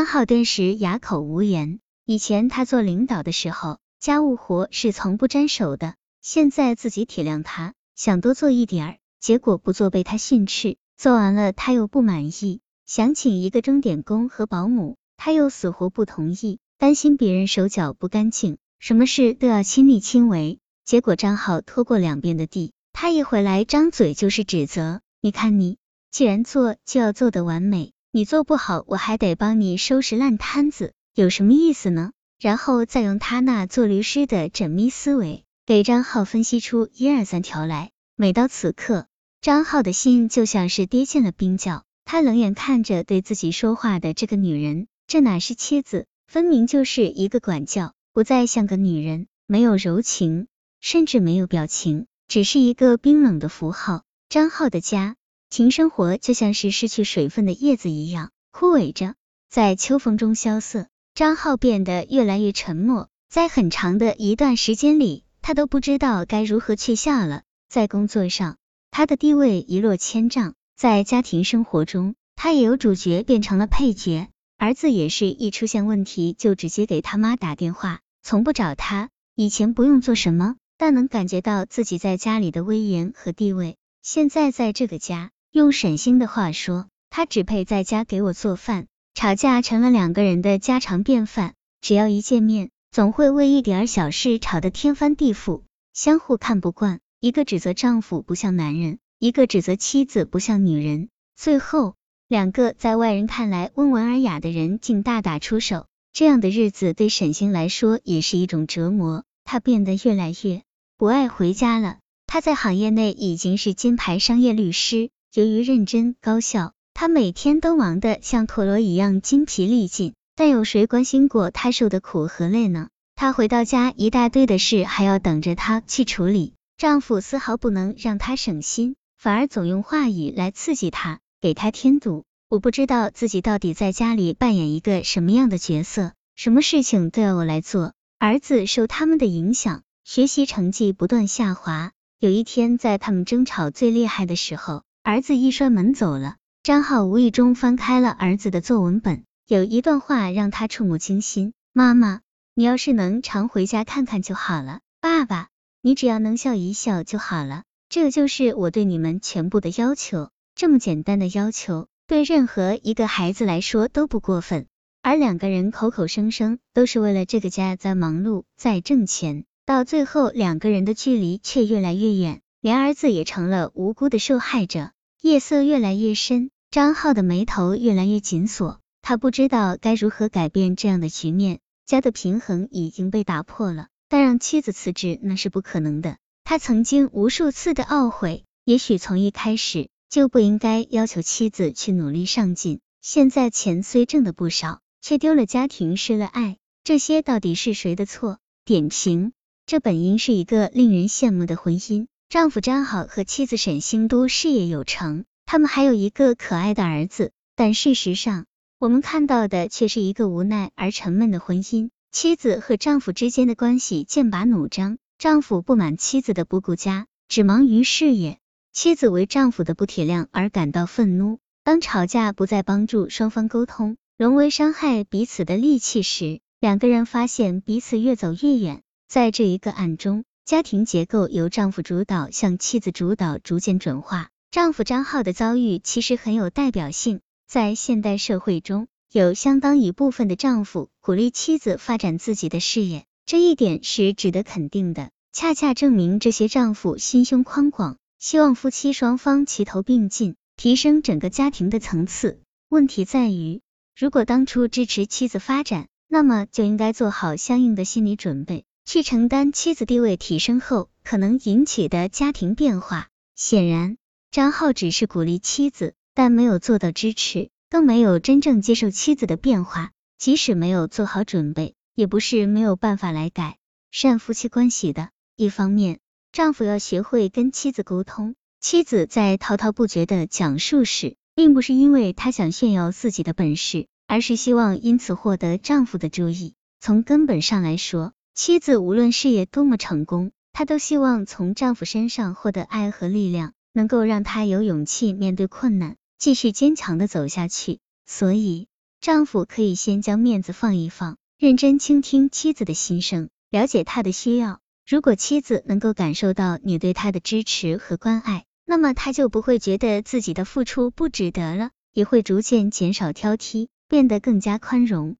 张浩顿时哑口无言。以前他做领导的时候，家务活是从不沾手的。现在自己体谅他，想多做一点儿，结果不做被他训斥，做完了他又不满意，想请一个钟点工和保姆，他又死活不同意，担心别人手脚不干净，什么事都要亲力亲为。结果张浩拖过两遍的地，他一回来张嘴就是指责。你看你，既然做就要做得完美，你做不好我还得帮你收拾烂摊子，有什么意思呢？然后再用他那做律师的缜密思维，给张浩分析出一二三条来。每到此刻，张浩的心就像是跌进了冰窖，他冷眼看着对自己说话的这个女人，这哪是妻子，分明就是一个管教，不再像个女人，没有柔情。甚至没有表情，只是一个冰冷的符号。张浩的家情生活就像是失去水分的叶子一样枯萎着，在秋风中萧瑟。张浩变得越来越沉默，在很长的一段时间里，他都不知道该如何去笑了。在工作上，他的地位一落千丈；在家庭生活中，他也由主角变成了配角。儿子也是一出现问题就直接给他妈打电话，从不找他。以前不用做什么。但能感觉到自己在家里的威严和地位。现在在这个家，用沈星的话说，他只配在家给我做饭。吵架成了两个人的家常便饭，只要一见面，总会为一点小事吵得天翻地覆，相互看不惯，一个指责丈夫不像男人，一个指责妻子不像女人，最后两个在外人看来温文尔雅的人竟大打出手。这样的日子对沈星来说也是一种折磨，他变得越来越。不爱回家了。他在行业内已经是金牌商业律师，由于认真高效，他每天都忙得像陀螺一样精疲力尽。但有谁关心过他受的苦和累呢？他回到家，一大堆的事还要等着他去处理。丈夫丝毫不能让他省心，反而总用话语来刺激他，给他添堵。我不知道自己到底在家里扮演一个什么样的角色，什么事情都要我来做。儿子受他们的影响。学习成绩不断下滑。有一天，在他们争吵最厉害的时候，儿子一摔门走了。张浩无意中翻开了儿子的作文本，有一段话让他触目惊心：“妈妈，你要是能常回家看看就好了。爸爸，你只要能笑一笑就好了。这就是我对你们全部的要求。这么简单的要求，对任何一个孩子来说都不过分。而两个人口口声声都是为了这个家在忙碌，在挣钱。”到最后，两个人的距离却越来越远，连儿子也成了无辜的受害者。夜色越来越深，张浩的眉头越来越紧锁，他不知道该如何改变这样的局面。家的平衡已经被打破了，但让妻子辞职那是不可能的。他曾经无数次的懊悔，也许从一开始就不应该要求妻子去努力上进。现在钱虽挣的不少，却丢了家庭，失了爱，这些到底是谁的错？点评。这本应是一个令人羡慕的婚姻，丈夫张好和妻子沈星都事业有成，他们还有一个可爱的儿子。但事实上，我们看到的却是一个无奈而沉闷的婚姻。妻子和丈夫之间的关系剑拔弩张，丈夫不满妻子的不顾家，只忙于事业；妻子为丈夫的不体谅而感到愤怒。当吵架不再帮助双方沟通，沦为伤害彼此的利器时，两个人发现彼此越走越远。在这一个案中，家庭结构由丈夫主导向妻子主导逐渐转化。丈夫张浩的遭遇其实很有代表性，在现代社会中，有相当一部分的丈夫鼓励妻子发展自己的事业，这一点是值得肯定的，恰恰证明这些丈夫心胸宽广，希望夫妻双方齐头并进，提升整个家庭的层次。问题在于，如果当初支持妻子发展，那么就应该做好相应的心理准备。去承担妻子地位提升后可能引起的家庭变化。显然，张浩只是鼓励妻子，但没有做到支持，更没有真正接受妻子的变化。即使没有做好准备，也不是没有办法来改善夫妻关系的。一方面，丈夫要学会跟妻子沟通。妻子在滔滔不绝的讲述时，并不是因为她想炫耀自己的本事，而是希望因此获得丈夫的注意。从根本上来说，妻子无论事业多么成功，她都希望从丈夫身上获得爱和力量，能够让她有勇气面对困难，继续坚强的走下去。所以，丈夫可以先将面子放一放，认真倾听妻子的心声，了解她的需要。如果妻子能够感受到你对她的支持和关爱，那么她就不会觉得自己的付出不值得了，也会逐渐减少挑剔，变得更加宽容。